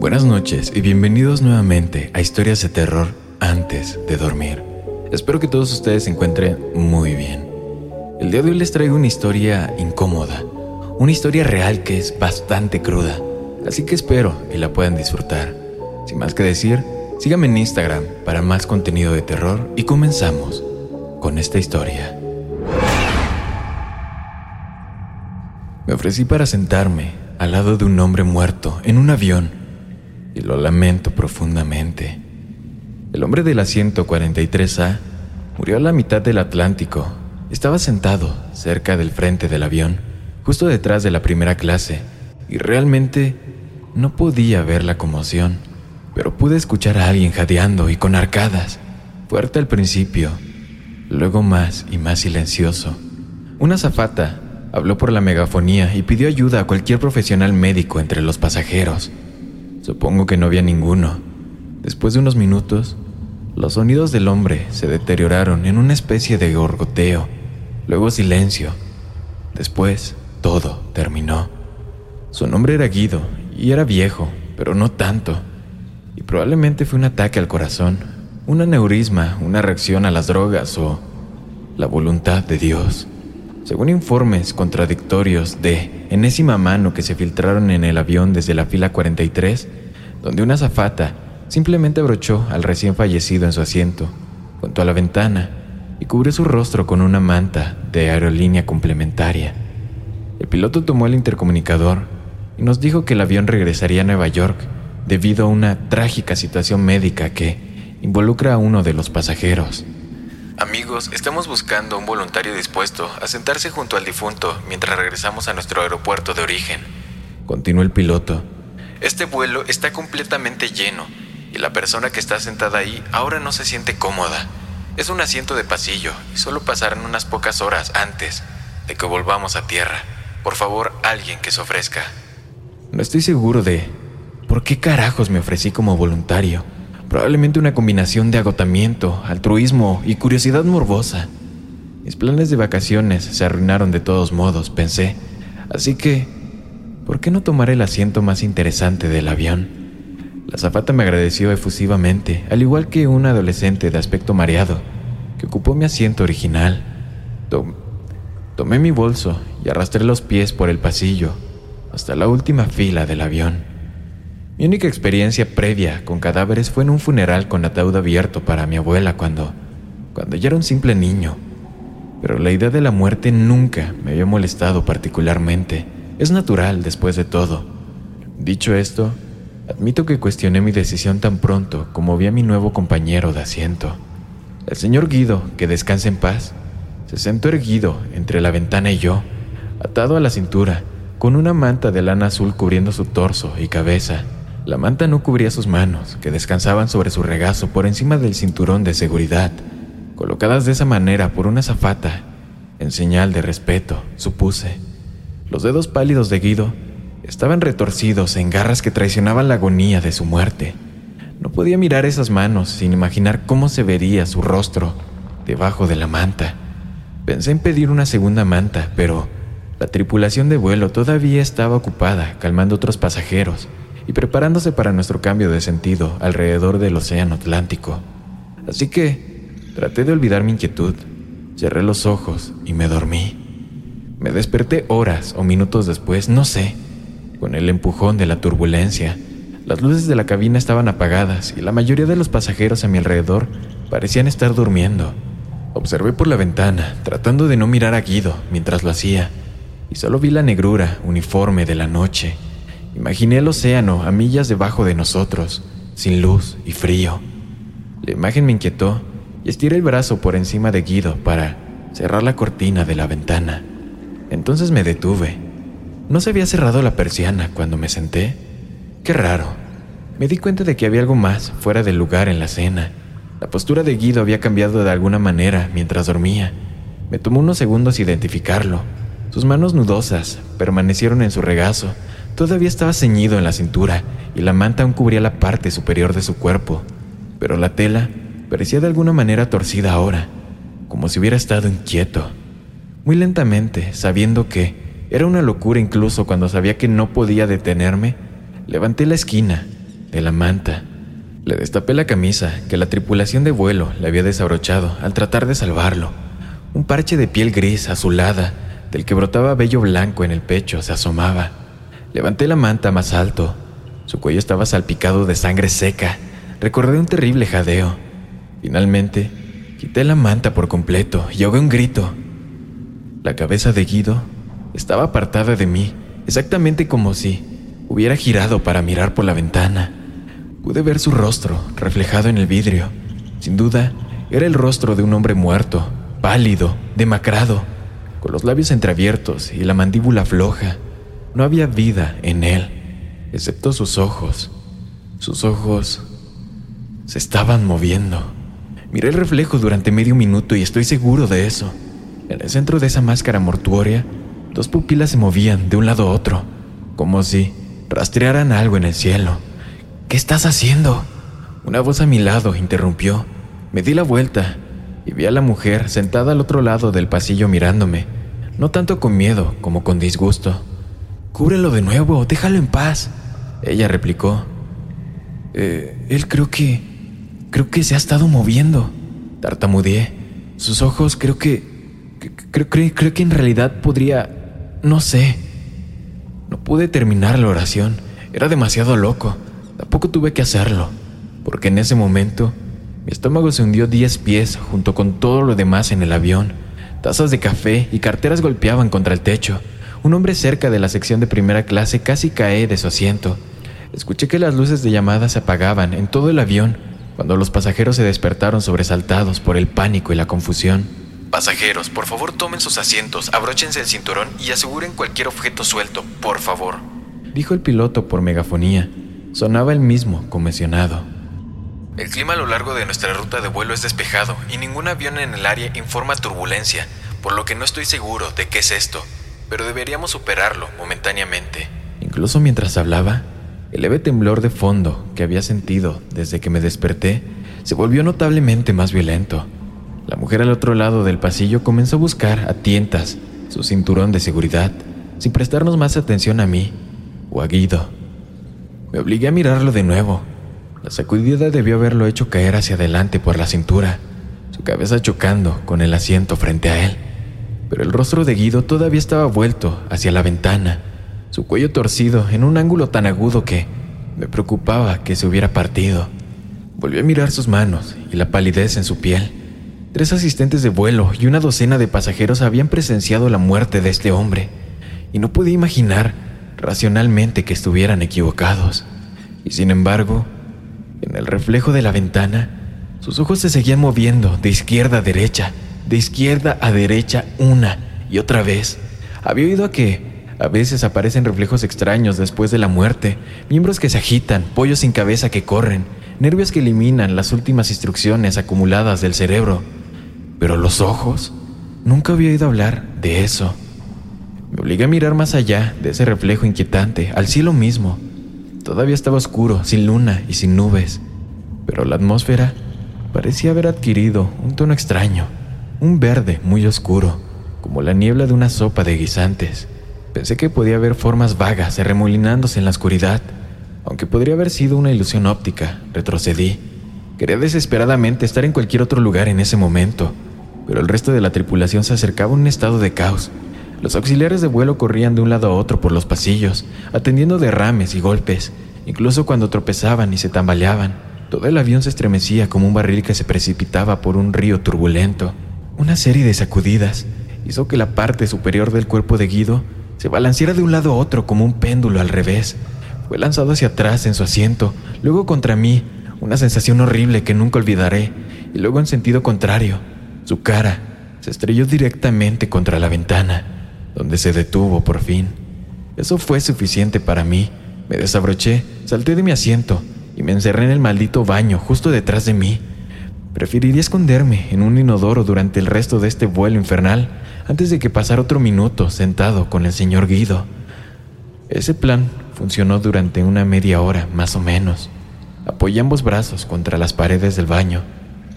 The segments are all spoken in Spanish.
Buenas noches y bienvenidos nuevamente a Historias de Terror antes de dormir. Espero que todos ustedes se encuentren muy bien. El día de hoy les traigo una historia incómoda, una historia real que es bastante cruda, así que espero que la puedan disfrutar. Sin más que decir, síganme en Instagram para más contenido de terror y comenzamos con esta historia. Me ofrecí para sentarme al lado de un hombre muerto en un avión y lo lamento profundamente. El hombre del asiento 43A murió a la mitad del Atlántico. Estaba sentado cerca del frente del avión, justo detrás de la primera clase, y realmente no podía ver la conmoción, pero pude escuchar a alguien jadeando y con arcadas, fuerte al principio, luego más y más silencioso. Una zafata habló por la megafonía y pidió ayuda a cualquier profesional médico entre los pasajeros. Supongo que no había ninguno. Después de unos minutos, los sonidos del hombre se deterioraron en una especie de gorgoteo, luego silencio. Después, todo terminó. Su nombre era Guido y era viejo, pero no tanto. Y probablemente fue un ataque al corazón, un aneurisma, una reacción a las drogas o la voluntad de Dios. Según informes contradictorios de enésima mano que se filtraron en el avión desde la fila 43, donde una azafata simplemente abrochó al recién fallecido en su asiento, junto a la ventana, y cubrió su rostro con una manta de aerolínea complementaria. El piloto tomó el intercomunicador y nos dijo que el avión regresaría a Nueva York debido a una trágica situación médica que involucra a uno de los pasajeros. Amigos, estamos buscando un voluntario dispuesto a sentarse junto al difunto mientras regresamos a nuestro aeropuerto de origen. Continuó el piloto. Este vuelo está completamente lleno y la persona que está sentada ahí ahora no se siente cómoda. Es un asiento de pasillo y solo pasarán unas pocas horas antes de que volvamos a tierra. Por favor, alguien que se ofrezca. No estoy seguro de por qué carajos me ofrecí como voluntario. Probablemente una combinación de agotamiento, altruismo y curiosidad morbosa. Mis planes de vacaciones se arruinaron de todos modos, pensé. Así que, ¿por qué no tomar el asiento más interesante del avión? La zafata me agradeció efusivamente, al igual que un adolescente de aspecto mareado, que ocupó mi asiento original. Tom- tomé mi bolso y arrastré los pies por el pasillo hasta la última fila del avión. Mi única experiencia previa con cadáveres fue en un funeral con ataúd abierto para mi abuela cuando, cuando ya era un simple niño. Pero la idea de la muerte nunca me había molestado particularmente. Es natural después de todo. Dicho esto, admito que cuestioné mi decisión tan pronto como vi a mi nuevo compañero de asiento. El señor Guido, que descanse en paz, se sentó erguido entre la ventana y yo, atado a la cintura, con una manta de lana azul cubriendo su torso y cabeza. La manta no cubría sus manos, que descansaban sobre su regazo por encima del cinturón de seguridad, colocadas de esa manera por una zafata, en señal de respeto, supuse. Los dedos pálidos de Guido estaban retorcidos en garras que traicionaban la agonía de su muerte. No podía mirar esas manos sin imaginar cómo se vería su rostro debajo de la manta. Pensé en pedir una segunda manta, pero la tripulación de vuelo todavía estaba ocupada calmando otros pasajeros y preparándose para nuestro cambio de sentido alrededor del Océano Atlántico. Así que traté de olvidar mi inquietud, cerré los ojos y me dormí. Me desperté horas o minutos después, no sé, con el empujón de la turbulencia, Las luces de la cabina estaban apagadas y la mayoría de los pasajeros a mi alrededor parecían estar durmiendo. Observé por la ventana, tratando de no mirar a Guido mientras lo hacía, y solo vi la negrura uniforme de la noche. Imaginé el océano a millas debajo de nosotros, sin luz y frío. La imagen me inquietó y estiré el brazo por encima de Guido para cerrar la cortina de la ventana. Entonces me detuve. No se había cerrado la persiana cuando me senté. Qué raro. Me di cuenta de que había algo más fuera del lugar en la cena. La postura de Guido había cambiado de alguna manera mientras dormía. Me tomó unos segundos identificarlo. Sus manos nudosas permanecieron en su regazo. Todavía estaba ceñido en la cintura y la manta aún cubría la parte superior de su cuerpo. Pero la tela parecía de alguna manera torcida ahora, como si hubiera estado inquieto. Muy lentamente, sabiendo que era una locura incluso cuando sabía que no podía detenerme, levanté la esquina de la manta. Le destapé la camisa que la tripulación de vuelo le había desabrochado al tratar de salvarlo. Un parche de piel gris azulada, del que brotaba vello blanco en el pecho, se asomaba. Levanté la manta más alto. Su cuello estaba salpicado de sangre seca. Recordé un terrible jadeo. Finalmente, quité la manta por completo y ahogué un grito. La cabeza de Guido estaba apartada de mí, exactamente como si hubiera girado para mirar por la ventana. Pude ver su rostro reflejado en el vidrio. Sin duda, era el rostro de un hombre muerto, pálido, demacrado, con los labios entreabiertos y la mandíbula floja. No había vida en él, excepto sus ojos. Sus ojos se estaban moviendo. Miré el reflejo durante medio minuto y estoy seguro de eso. En el centro de esa máscara mortuoria, dos pupilas se movían de un lado a otro, como si rastrearan algo en el cielo. ¿Qué estás haciendo? Una voz a mi lado interrumpió. Me di la vuelta y vi a la mujer sentada al otro lado del pasillo mirándome, no tanto con miedo como con disgusto. Cúbrelo de nuevo, déjalo en paz. Ella replicó. Eh, él creo que... creo que se ha estado moviendo. Tartamudeé. Sus ojos creo que... Creo, creo, creo que en realidad podría... no sé. No pude terminar la oración. Era demasiado loco. Tampoco tuve que hacerlo, porque en ese momento mi estómago se hundió diez pies junto con todo lo demás en el avión. Tazas de café y carteras golpeaban contra el techo. Un hombre cerca de la sección de primera clase casi cae de su asiento. Escuché que las luces de llamada se apagaban en todo el avión cuando los pasajeros se despertaron sobresaltados por el pánico y la confusión. Pasajeros, por favor tomen sus asientos, abróchense el cinturón y aseguren cualquier objeto suelto, por favor, dijo el piloto por megafonía. Sonaba el mismo, convencionado. El clima a lo largo de nuestra ruta de vuelo es despejado y ningún avión en el área informa turbulencia, por lo que no estoy seguro de qué es esto, pero deberíamos superarlo momentáneamente. Incluso mientras hablaba, el leve temblor de fondo que había sentido desde que me desperté se volvió notablemente más violento. La mujer al otro lado del pasillo comenzó a buscar a tientas su cinturón de seguridad, sin prestarnos más atención a mí o a Guido. Me obligué a mirarlo de nuevo. La sacudida debió haberlo hecho caer hacia adelante por la cintura, su cabeza chocando con el asiento frente a él. Pero el rostro de Guido todavía estaba vuelto hacia la ventana, su cuello torcido en un ángulo tan agudo que me preocupaba que se hubiera partido. Volví a mirar sus manos y la palidez en su piel. Tres asistentes de vuelo y una docena de pasajeros habían presenciado la muerte de este hombre, y no podía imaginar racionalmente que estuvieran equivocados. Y sin embargo, en el reflejo de la ventana, sus ojos se seguían moviendo de izquierda a derecha, de izquierda a derecha una y otra vez. Había oído que a veces aparecen reflejos extraños después de la muerte, miembros que se agitan, pollos sin cabeza que corren, nervios que eliminan las últimas instrucciones acumuladas del cerebro. Pero los ojos, nunca había oído hablar de eso. Me obligué a mirar más allá de ese reflejo inquietante, al cielo mismo. Todavía estaba oscuro, sin luna y sin nubes, pero la atmósfera parecía haber adquirido un tono extraño, un verde muy oscuro, como la niebla de una sopa de guisantes. Pensé que podía haber formas vagas remolinándose en la oscuridad, aunque podría haber sido una ilusión óptica. Retrocedí. Quería desesperadamente estar en cualquier otro lugar en ese momento, pero el resto de la tripulación se acercaba a un estado de caos los auxiliares de vuelo corrían de un lado a otro por los pasillos, atendiendo derrames y golpes, incluso cuando tropezaban y se tambaleaban. Todo el avión se estremecía como un barril que se precipitaba por un río turbulento. Una serie de sacudidas hizo que la parte superior del cuerpo de Guido se balanceara de un lado a otro como un péndulo al revés. Fue lanzado hacia atrás en su asiento, luego contra mí, una sensación horrible que nunca olvidaré, y luego en sentido contrario. Su cara se estrelló directamente contra la ventana, donde se detuvo por fin. Eso fue suficiente para mí. Me desabroché, salté de mi asiento y me encerré en el maldito baño justo detrás de mí. Preferiría esconderme en un inodoro durante el resto de este vuelo infernal antes de que pasara otro minuto sentado con el señor Guido. Ese plan funcionó durante una media hora, más o menos. Apoyé ambos brazos contra las paredes del baño.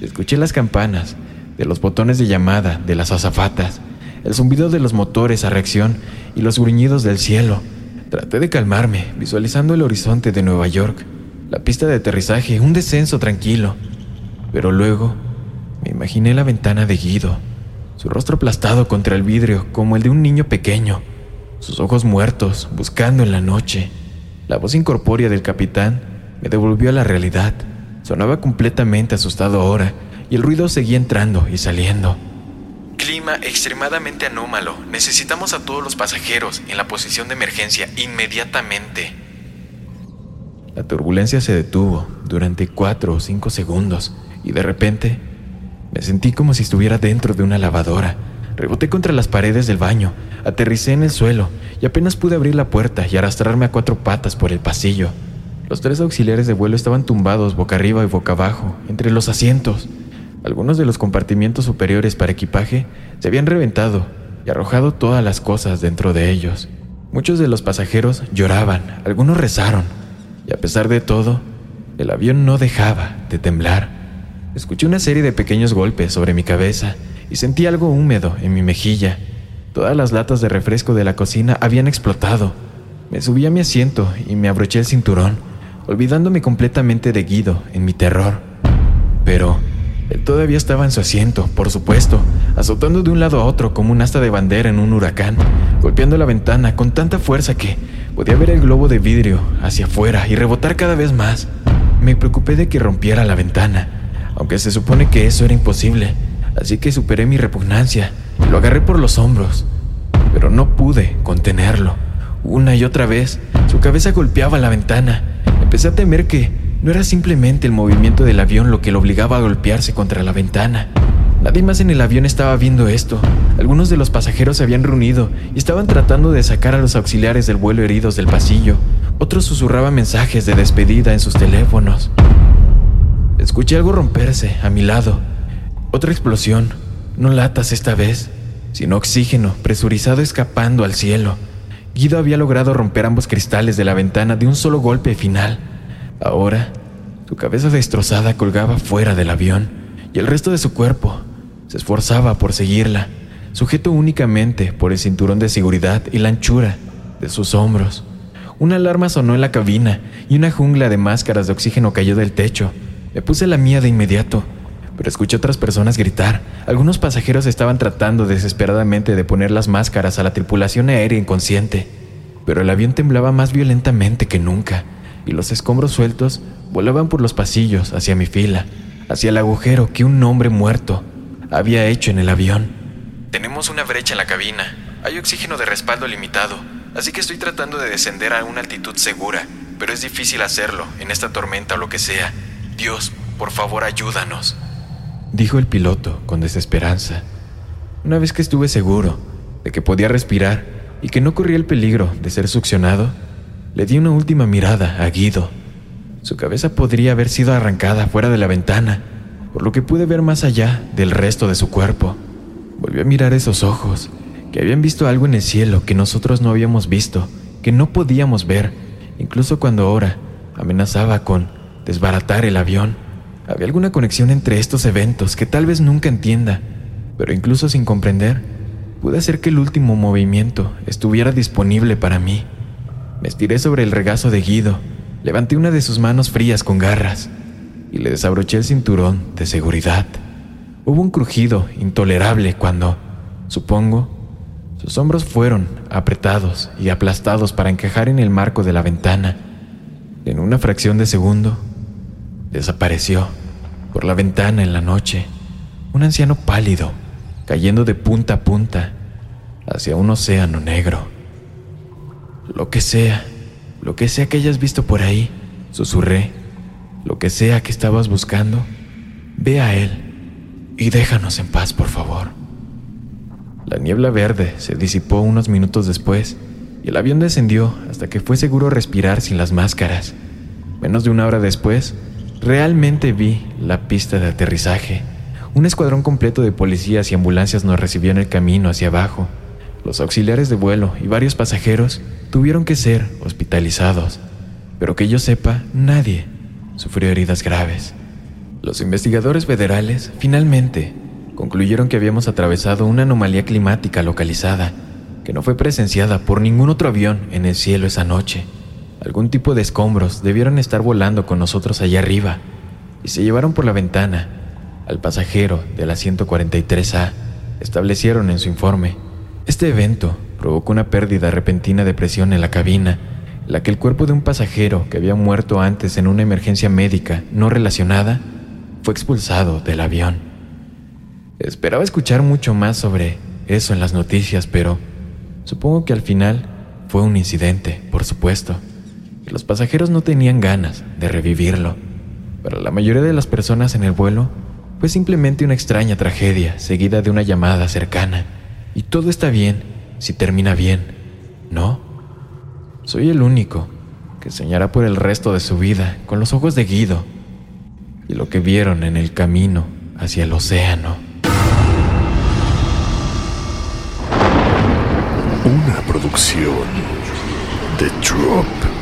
Escuché las campanas, de los botones de llamada, de las azafatas, el zumbido de los motores a reacción y los gruñidos del cielo. Traté de calmarme, visualizando el horizonte de Nueva York, la pista de aterrizaje, un descenso tranquilo. Pero luego me imaginé la ventana de Guido, su rostro aplastado contra el vidrio como el de un niño pequeño, sus ojos muertos, buscando en la noche. La voz incorpórea del capitán me devolvió a la realidad. Sonaba completamente asustado ahora y el ruido seguía entrando y saliendo. Clima extremadamente anómalo. Necesitamos a todos los pasajeros en la posición de emergencia inmediatamente. La turbulencia se detuvo durante cuatro o cinco segundos y de repente me sentí como si estuviera dentro de una lavadora. Reboté contra las paredes del baño, aterricé en el suelo y apenas pude abrir la puerta y arrastrarme a cuatro patas por el pasillo. Los tres auxiliares de vuelo estaban tumbados boca arriba y boca abajo, entre los asientos. Algunos de los compartimientos superiores para equipaje se habían reventado y arrojado todas las cosas dentro de ellos. Muchos de los pasajeros lloraban, algunos rezaron, y a pesar de todo, el avión no dejaba de temblar. Escuché una serie de pequeños golpes sobre mi cabeza y sentí algo húmedo en mi mejilla. Todas las latas de refresco de la cocina habían explotado. Me subí a mi asiento y me abroché el cinturón, olvidándome completamente de Guido en mi terror. Pero él todavía estaba en su asiento, por supuesto, azotando de un lado a otro como un asta de bandera en un huracán, golpeando la ventana con tanta fuerza que podía ver el globo de vidrio hacia afuera y rebotar cada vez más. Me preocupé de que rompiera la ventana, aunque se supone que eso era imposible, así que superé mi repugnancia lo agarré por los hombros, pero no pude contenerlo. Una y otra vez, su cabeza golpeaba la ventana. Empecé a temer que no era simplemente el movimiento del avión lo que lo obligaba a golpearse contra la ventana. Nadie más en el avión estaba viendo esto. Algunos de los pasajeros se habían reunido y estaban tratando de sacar a los auxiliares del vuelo heridos del pasillo. Otros susurraban mensajes de despedida en sus teléfonos. Escuché algo romperse a mi lado. Otra explosión. No latas esta vez, sino oxígeno presurizado escapando al cielo. Guido había logrado romper ambos cristales de la ventana de un solo golpe final. Ahora, su cabeza destrozada colgaba fuera del avión y el resto de su cuerpo se esforzaba por seguirla, sujeto únicamente por el cinturón de seguridad y la anchura de sus hombros. Una alarma sonó en la cabina y una jungla de máscaras de oxígeno cayó del techo. Me puse la mía de inmediato, pero escuché otras personas gritar. Algunos pasajeros estaban tratando desesperadamente de poner las máscaras a la tripulación aérea inconsciente, pero el avión temblaba más violentamente que nunca y los escombros sueltos volaban por los pasillos hacia mi fila, hacia el agujero que un hombre muerto había hecho en el avión. Tenemos una brecha en la cabina. Hay oxígeno de respaldo limitado, así que estoy tratando de descender a una altitud segura, pero es difícil hacerlo en esta tormenta o lo que sea. Dios, por favor, ayúdanos. Dijo el piloto con desesperanza. Una vez que estuve seguro de que podía respirar y que no corría el peligro de ser succionado, le di una última mirada a Guido. Su cabeza podría haber sido arrancada fuera de la ventana, por lo que pude ver más allá del resto de su cuerpo. Volví a mirar esos ojos, que habían visto algo en el cielo que nosotros no habíamos visto, que no podíamos ver, incluso cuando ahora amenazaba con desbaratar el avión. Había alguna conexión entre estos eventos que tal vez nunca entienda, pero incluso sin comprender, pude hacer que el último movimiento estuviera disponible para mí. Me estiré sobre el regazo de Guido, levanté una de sus manos frías con garras y le desabroché el cinturón de seguridad. Hubo un crujido intolerable cuando, supongo, sus hombros fueron apretados y aplastados para encajar en el marco de la ventana. En una fracción de segundo, desapareció por la ventana en la noche, un anciano pálido, cayendo de punta a punta hacia un océano negro. Lo que sea, lo que sea que hayas visto por ahí, susurré, lo que sea que estabas buscando, ve a él y déjanos en paz, por favor. La niebla verde se disipó unos minutos después y el avión descendió hasta que fue seguro respirar sin las máscaras. Menos de una hora después, realmente vi la pista de aterrizaje. Un escuadrón completo de policías y ambulancias nos recibió en el camino hacia abajo. Los auxiliares de vuelo y varios pasajeros tuvieron que ser hospitalizados, pero que yo sepa, nadie sufrió heridas graves. Los investigadores federales finalmente concluyeron que habíamos atravesado una anomalía climática localizada que no fue presenciada por ningún otro avión en el cielo esa noche. Algún tipo de escombros debieron estar volando con nosotros allá arriba y se llevaron por la ventana al pasajero de la 143A, establecieron en su informe. Este evento provocó una pérdida repentina de presión en la cabina, la que el cuerpo de un pasajero que había muerto antes en una emergencia médica no relacionada fue expulsado del avión. Esperaba escuchar mucho más sobre eso en las noticias, pero Supongo que al final fue un incidente, por supuesto. Los pasajeros no tenían ganas de revivirlo. Para la mayoría de las personas en el vuelo, fue simplemente una extraña tragedia seguida de una llamada cercana. Y todo está bien si termina bien, ¿no? Soy el único que soñará por el resto de su vida con los ojos de Guido y lo que vieron en el camino hacia el océano. Una producción de Drop.